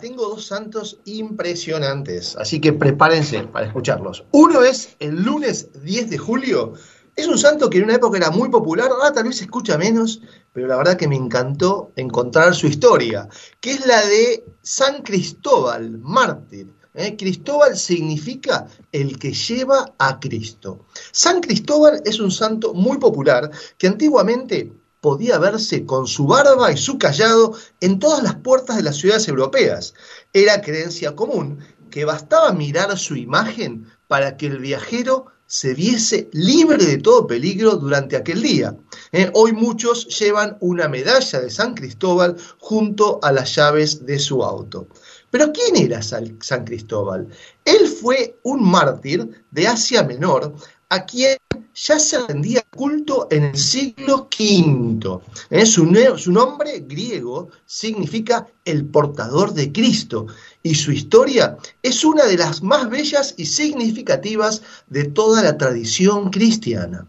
tengo dos santos impresionantes, así que prepárense para escucharlos. Uno es el lunes 10 de julio. Es un santo que en una época era muy popular, ahora tal vez se escucha menos, pero la verdad que me encantó encontrar su historia, que es la de San Cristóbal, mártir. ¿eh? Cristóbal significa el que lleva a Cristo. San Cristóbal es un santo muy popular que antiguamente podía verse con su barba y su callado en todas las puertas de las ciudades europeas. Era creencia común que bastaba mirar su imagen para que el viajero se viese libre de todo peligro durante aquel día. Eh, hoy muchos llevan una medalla de San Cristóbal junto a las llaves de su auto. Pero ¿quién era San Cristóbal? Él fue un mártir de Asia Menor a quien ya se rendía culto en el siglo V. ¿Eh? Su, su, nombre griego significa el portador de Cristo y su historia es una de las más bellas y significativas de toda la tradición cristiana.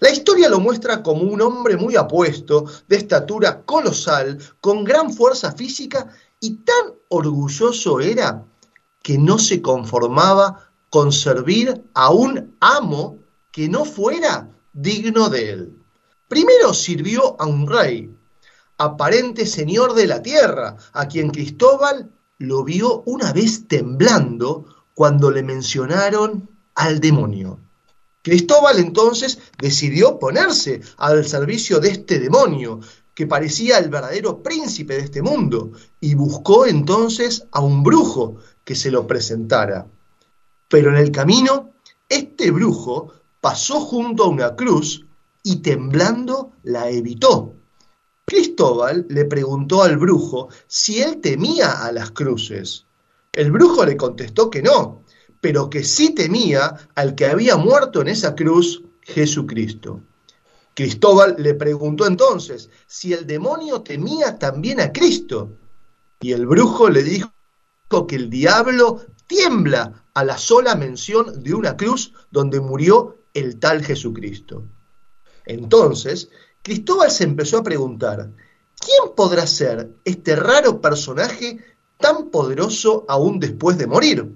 La historia lo muestra como un hombre muy apuesto, de estatura colosal, con gran fuerza física y tan orgulloso era que no se conformaba con servir a un amo que no fuera digno de él. Primero sirvió a un rey, aparente señor de la tierra, a quien Cristóbal lo vio una vez temblando cuando le mencionaron al demonio. Cristóbal entonces decidió ponerse al servicio de este demonio, que parecía el verdadero príncipe de este mundo, y buscó entonces a un brujo que se lo presentara. Pero en el camino, este brujo pasó junto a una cruz y temblando la evitó. Cristóbal le preguntó al brujo si él temía a las cruces. El brujo le contestó que no, pero que sí temía al que había muerto en esa cruz, Jesucristo. Cristóbal le preguntó entonces si el demonio temía también a Cristo. Y el brujo le dijo que el diablo tiembla a la sola mención de una cruz donde murió el tal Jesucristo. Entonces, Cristóbal se empezó a preguntar, ¿quién podrá ser este raro personaje tan poderoso aún después de morir?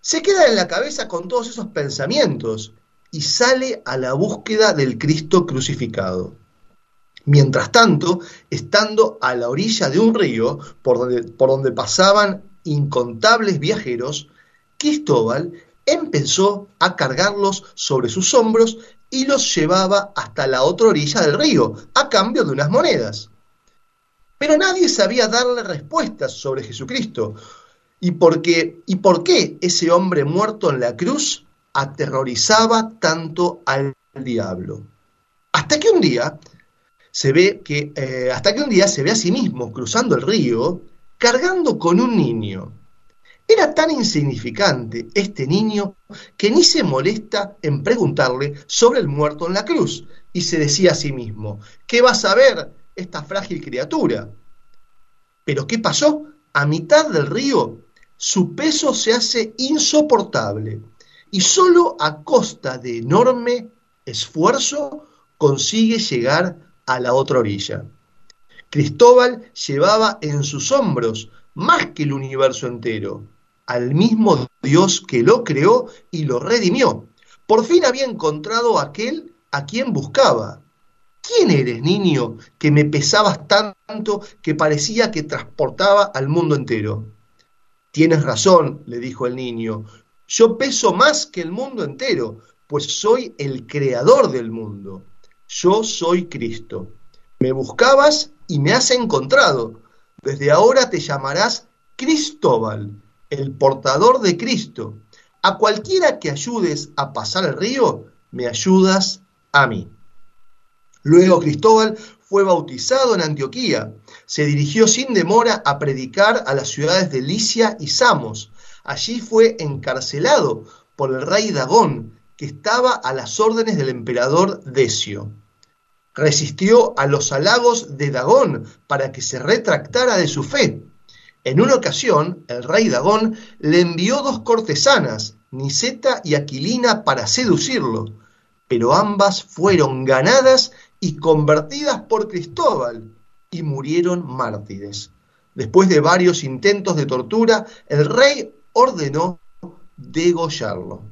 Se queda en la cabeza con todos esos pensamientos y sale a la búsqueda del Cristo crucificado. Mientras tanto, estando a la orilla de un río por donde, por donde pasaban incontables viajeros, Cristóbal empezó a cargarlos sobre sus hombros y los llevaba hasta la otra orilla del río, a cambio de unas monedas. Pero nadie sabía darle respuestas sobre Jesucristo. ¿Y por qué, y por qué ese hombre muerto en la cruz aterrorizaba tanto al diablo? Hasta que un día se ve que, eh, hasta que un día se ve a sí mismo cruzando el río, cargando con un niño. Era tan insignificante este niño que ni se molesta en preguntarle sobre el muerto en la cruz y se decía a sí mismo, ¿qué va a saber esta frágil criatura? Pero ¿qué pasó? A mitad del río su peso se hace insoportable y solo a costa de enorme esfuerzo consigue llegar a la otra orilla. Cristóbal llevaba en sus hombros más que el universo entero, al mismo Dios que lo creó y lo redimió. Por fin había encontrado aquel a quien buscaba. ¿Quién eres, niño, que me pesabas tanto que parecía que transportaba al mundo entero? Tienes razón, le dijo el niño, yo peso más que el mundo entero, pues soy el creador del mundo. Yo soy Cristo. Me buscabas y me has encontrado. Desde ahora te llamarás Cristóbal el portador de Cristo. A cualquiera que ayudes a pasar el río, me ayudas a mí. Luego Cristóbal fue bautizado en Antioquía. Se dirigió sin demora a predicar a las ciudades de Licia y Samos. Allí fue encarcelado por el rey Dagón, que estaba a las órdenes del emperador Decio. Resistió a los halagos de Dagón para que se retractara de su fe en una ocasión, el rey Dagón le envió dos cortesanas, Niseta y Aquilina, para seducirlo, pero ambas fueron ganadas y convertidas por Cristóbal y murieron mártires. Después de varios intentos de tortura, el rey ordenó degollarlo.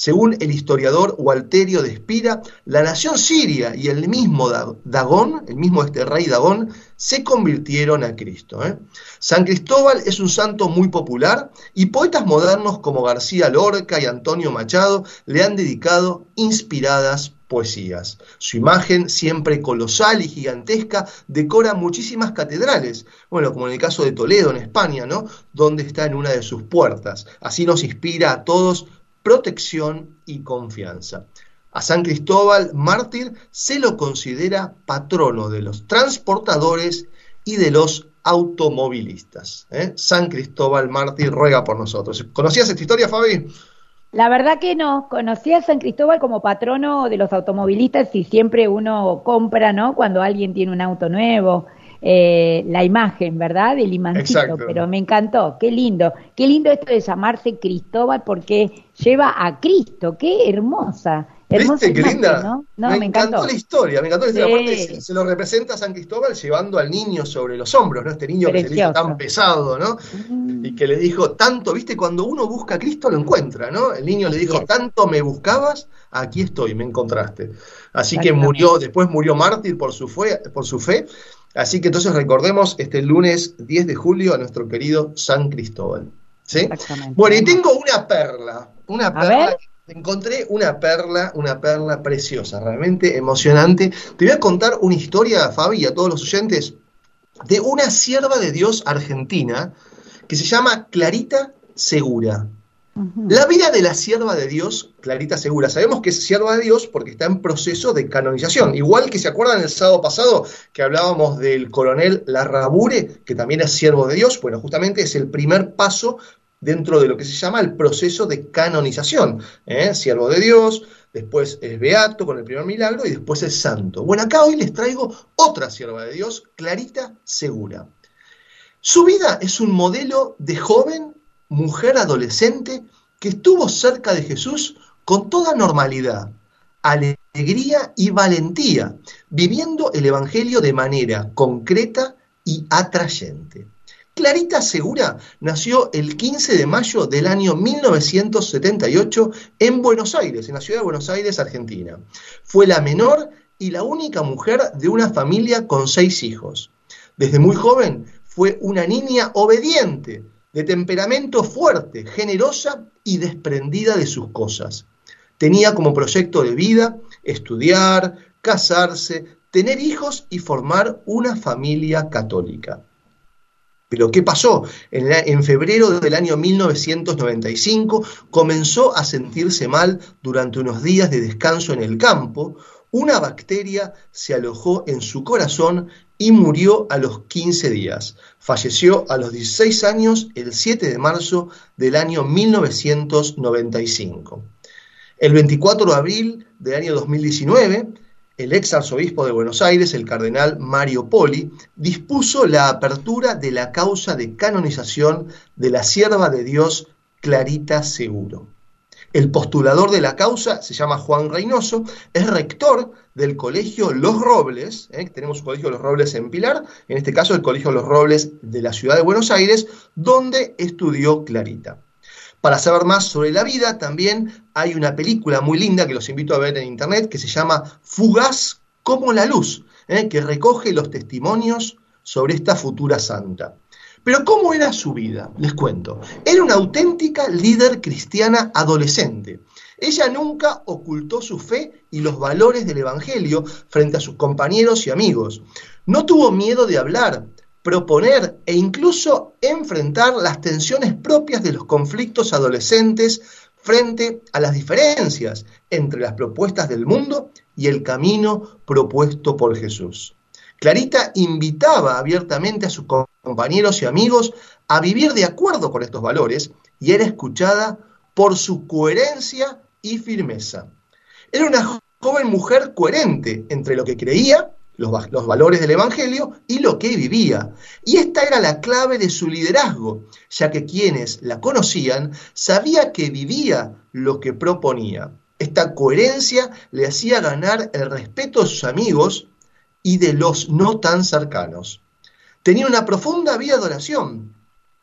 Según el historiador Walterio de Espira, la nación siria y el mismo Dagón, el mismo este rey Dagón, se convirtieron a Cristo. ¿eh? San Cristóbal es un santo muy popular y poetas modernos como García Lorca y Antonio Machado le han dedicado inspiradas poesías. Su imagen, siempre colosal y gigantesca, decora muchísimas catedrales, bueno, como en el caso de Toledo, en España, ¿no? Donde está en una de sus puertas. Así nos inspira a todos protección y confianza. A San Cristóbal, mártir, se lo considera patrono de los transportadores y de los automovilistas. ¿eh? San Cristóbal, mártir, ruega por nosotros. ¿Conocías esta historia, Fabi? La verdad que no, conocí a San Cristóbal como patrono de los automovilistas y siempre uno compra, ¿no? Cuando alguien tiene un auto nuevo, eh, la imagen, ¿verdad? Del imancito, pero me encantó, qué lindo, qué lindo esto de llamarse Cristóbal porque lleva a Cristo, qué hermosa. Hermosa ¿Viste qué linda? ¿no? me, encantó. la historia, me encantó la historia. se, lo representa a San Cristóbal llevando al niño sobre los hombros, ¿no? Este niño que se le hizo tan pesado, ¿no? Mm. Y que le dijo tanto, ¿viste? Cuando uno busca a Cristo lo encuentra, ¿no? El niño le dijo, tanto me buscabas, aquí estoy, me encontraste. Así que murió, después murió mártir por su, fe, por su fe Así que entonces recordemos este lunes 10 de julio a nuestro querido San Cristóbal. ¿sí? Bueno, y tengo una perla, una perla. Encontré una perla, una perla preciosa, realmente emocionante. Te voy a contar una historia, Fabi, y a todos los oyentes, de una sierva de Dios argentina que se llama Clarita Segura. La vida de la sierva de Dios, Clarita Segura, sabemos que es sierva de Dios porque está en proceso de canonización. Igual que se acuerdan el sábado pasado que hablábamos del coronel Larrabure, que también es siervo de Dios, bueno, justamente es el primer paso dentro de lo que se llama el proceso de canonización. ¿eh? Siervo de Dios, después es beato con el primer milagro y después es santo. Bueno, acá hoy les traigo otra sierva de Dios, Clarita Segura. Su vida es un modelo de joven mujer adolescente que estuvo cerca de Jesús con toda normalidad, alegría y valentía, viviendo el Evangelio de manera concreta y atrayente. Clarita Segura nació el 15 de mayo del año 1978 en Buenos Aires, en la ciudad de Buenos Aires, Argentina. Fue la menor y la única mujer de una familia con seis hijos. Desde muy joven fue una niña obediente, de temperamento fuerte, generosa y desprendida de sus cosas. Tenía como proyecto de vida estudiar, casarse, tener hijos y formar una familia católica. Pero ¿qué pasó? En, febrero del año 1995 comenzó a sentirse mal durante unos días de descanso en el campo. Una bacteria se alojó en su corazón y murió a los 15 días. Falleció a los 16 años el 7 de marzo del año 1995. El 24 de abril del año 2019, el ex arzobispo de Buenos Aires, el cardenal Mario Poli, dispuso la apertura de la causa de canonización de la sierva de Dios Clarita Seguro. El postulador de la causa se llama Juan Reynoso, es rector del Colegio Los Robles, ¿eh? tenemos un Colegio Los Robles en Pilar, en este caso el Colegio Los Robles de la ciudad de Buenos Aires, donde estudió Clarita. Para saber más sobre la vida, también hay una película muy linda que los invito a ver en internet que se llama Fugaz como la luz, ¿eh? que recoge los testimonios sobre esta futura santa. Pero ¿cómo era su vida? Les cuento. Era una auténtica líder cristiana adolescente. Ella nunca ocultó su fe y los valores del Evangelio frente a sus compañeros y amigos. No tuvo miedo de hablar, proponer e incluso enfrentar las tensiones propias de los conflictos adolescentes frente a las diferencias entre las propuestas del mundo y el camino propuesto por Jesús. Clarita invitaba abiertamente a sus y amigos a vivir de acuerdo con estos valores y era escuchada por su coherencia y firmeza. Era una joven mujer coherente entre lo que creía, los, los, valores del Evangelio, y lo que vivía. Y esta era la clave de su liderazgo, ya que quienes la conocían sabía que vivía lo que proponía. Esta coherencia le hacía ganar el respeto de sus amigos y de los no tan cercanos. Tenía una profunda vida de oración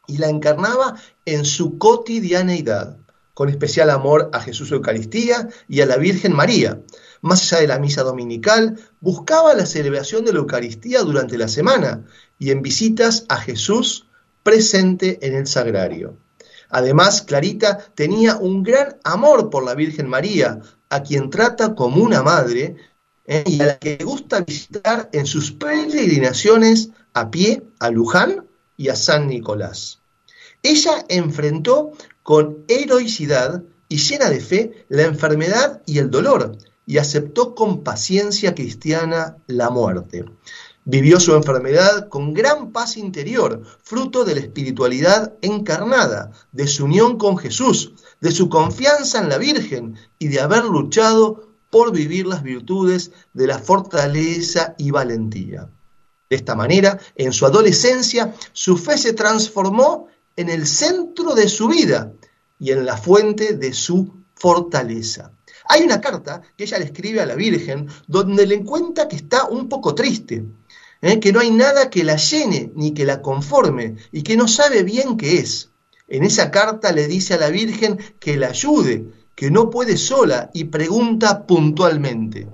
y la encarnaba en su cotidianeidad, con especial amor a Jesús Eucaristía y a la Virgen María. Más allá de la misa dominical, buscaba la celebración de la Eucaristía durante la semana y en visitas a Jesús presente en el sagrario. Además, Clarita tenía un gran amor por la Virgen María, a quien trata como una madre ¿eh? y a la que gusta visitar en sus peregrinaciones a pie a Luján y a San Nicolás. Ella enfrentó con heroicidad y llena de fe la enfermedad y el dolor y aceptó con paciencia cristiana la muerte. Vivió su enfermedad con gran paz interior, fruto de la espiritualidad encarnada, de su unión con Jesús, de su confianza en la Virgen y de haber luchado por vivir las virtudes de la fortaleza y valentía. De esta manera, en su adolescencia, su fe se transformó en el centro de su vida y en la fuente de su fortaleza. Hay una carta que ella le escribe a la Virgen donde le cuenta que está un poco triste, ¿eh? que no hay nada que la llene ni que la conforme y que no sabe bien qué es. En esa carta le dice a la Virgen que la ayude, que no puede sola y pregunta puntualmente.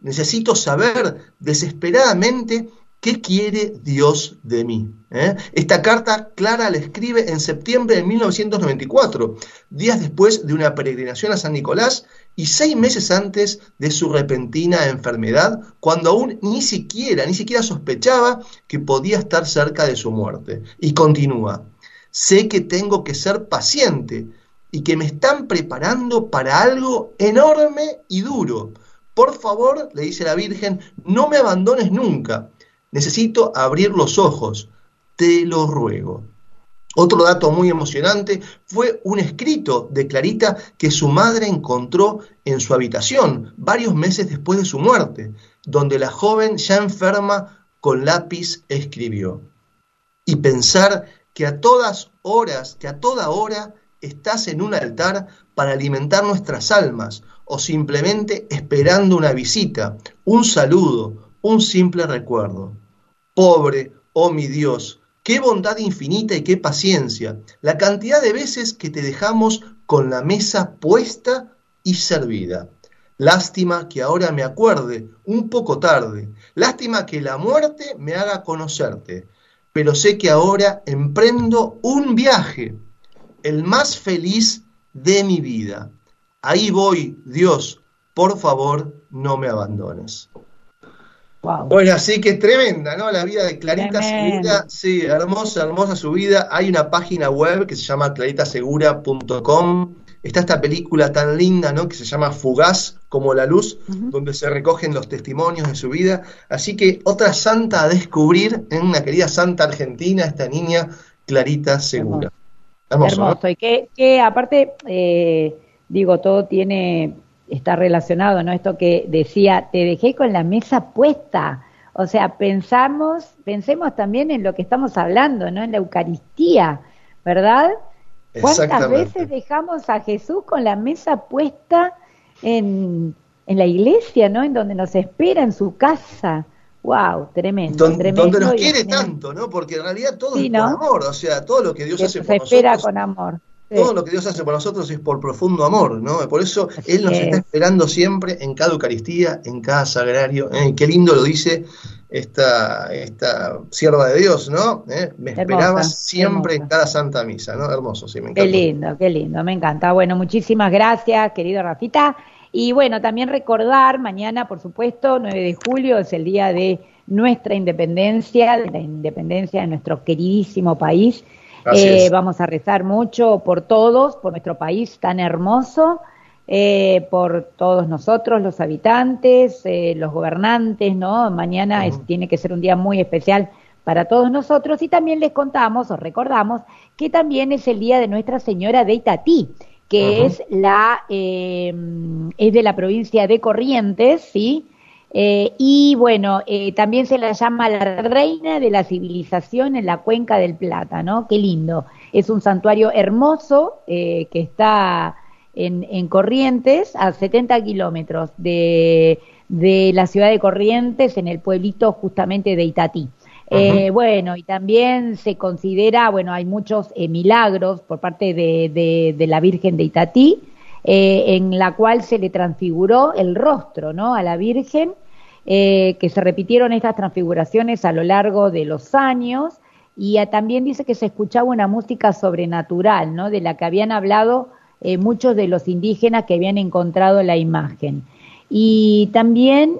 Necesito saber desesperadamente qué quiere Dios de mí. ¿Eh? Esta carta Clara la escribe en septiembre de 1994, días después de una peregrinación a San Nicolás y seis meses antes de su repentina enfermedad, cuando aún ni siquiera, ni siquiera sospechaba que podía estar cerca de su muerte. Y continúa, sé que tengo que ser paciente y que me están preparando para algo enorme y duro. Por favor, le dice la Virgen, no me abandones nunca. Necesito abrir los ojos, te lo ruego. Otro dato muy emocionante fue un escrito de Clarita que su madre encontró en su habitación varios meses después de su muerte, donde la joven ya enferma con lápiz escribió. Y pensar que a todas horas, que a toda hora estás en un altar para alimentar nuestras almas o simplemente esperando una visita, un saludo, un simple recuerdo. Pobre, oh mi Dios, Qué bondad infinita y qué paciencia. La cantidad de veces que te dejamos con la mesa puesta y servida. Lástima que ahora me acuerde, un poco tarde. Lástima que la muerte me haga conocerte. Pero sé que ahora emprendo un viaje, el más feliz de mi vida. Ahí voy, Dios, por favor, no me abandones. Bueno, así que tremenda, ¿no? La vida de Clarita Segura, sí, hermosa, hermosa su vida. Hay una página web que se llama claritasegura.com. Está esta película tan linda, ¿no? Que se llama Fugaz como la luz, donde se recogen los testimonios de su vida. Así que otra santa a descubrir, en una querida santa argentina, esta niña Clarita Segura. Hermoso. Y que, aparte, eh, digo, todo tiene está relacionado, ¿no? Esto que decía, te dejé con la mesa puesta. O sea, pensamos, pensemos también en lo que estamos hablando, ¿no? En la Eucaristía, ¿verdad? ¿Cuántas veces dejamos a Jesús con la mesa puesta en, en la iglesia, ¿no? En donde nos espera, en su casa. Wow, tremendo, tremendo. Donde nos quiere tanto, ¿no? Porque en realidad todo es por amor, o sea, todo lo que Dios hace por nosotros. espera con amor. Todo lo que Dios hace por nosotros es por profundo amor, ¿no? Por eso Él nos está esperando siempre en cada Eucaristía, en cada sagrario. ¿eh? Qué lindo lo dice esta, esta sierva de Dios, ¿no? ¿Eh? Me esperaba siempre en cada Santa Misa, ¿no? Hermoso, sí, me encanta. Qué lindo, qué lindo, me encanta. Bueno, muchísimas gracias, querido Rafita. Y bueno, también recordar, mañana, por supuesto, 9 de julio es el día de nuestra independencia, de la independencia de nuestro queridísimo país. Eh, vamos a rezar mucho por todos, por nuestro país tan hermoso, eh, por todos nosotros, los habitantes, eh, los gobernantes, ¿no? Mañana tiene que ser un día muy especial para todos nosotros y también les contamos o recordamos que también es el día de Nuestra Señora de Itatí, que es la es de la provincia de Corrientes, ¿sí? Eh, y bueno, eh, también se la llama la reina de la civilización en la cuenca del Plata, ¿no? Qué lindo. Es un santuario hermoso eh, que está en, en, Corrientes, a 70 kilómetros de, de, la ciudad de Corrientes, en el pueblito justamente de Itatí. Eh, bueno, y también se considera, bueno, hay muchos eh, milagros por parte de, de, la Virgen de Itatí, eh, en la cual se le transfiguró el rostro, ¿no? A la Virgen, que se repitieron estas transfiguraciones a lo largo de los años, y también dice que se escuchaba una música sobrenatural, ¿no? De la que habían hablado muchos de los indígenas que habían encontrado la imagen. Y también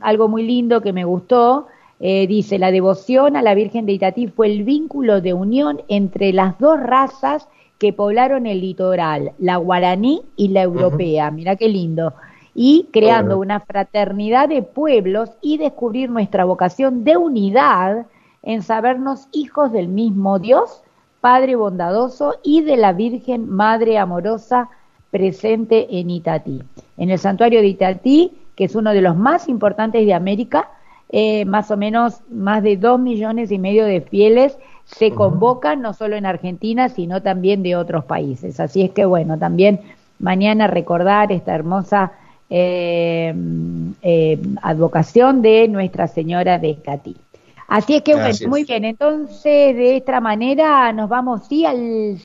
algo muy lindo que me gustó, eh, dice, la devoción a la Virgen de Itatí fue el vínculo de unión entre las dos razas que poblaron el litoral, la guaraní y la europea. Mira qué lindo. Y creando una fraternidad de pueblos y descubrir nuestra vocación de unidad en sabernos hijos del mismo Dios, Padre bondadoso y de la Virgen Madre amorosa presente en Itatí. En el santuario de Itatí, que es uno de los más importantes de América, eh, más o menos más de dos millones y medio de fieles se convocan, no solo en Argentina, sino también de otros países. Así es que, bueno, también mañana recordar esta hermosa eh, eh, advocación de Nuestra Señora de Catí. Así es que, bueno, muy bien, entonces de esta manera nos vamos, sí, al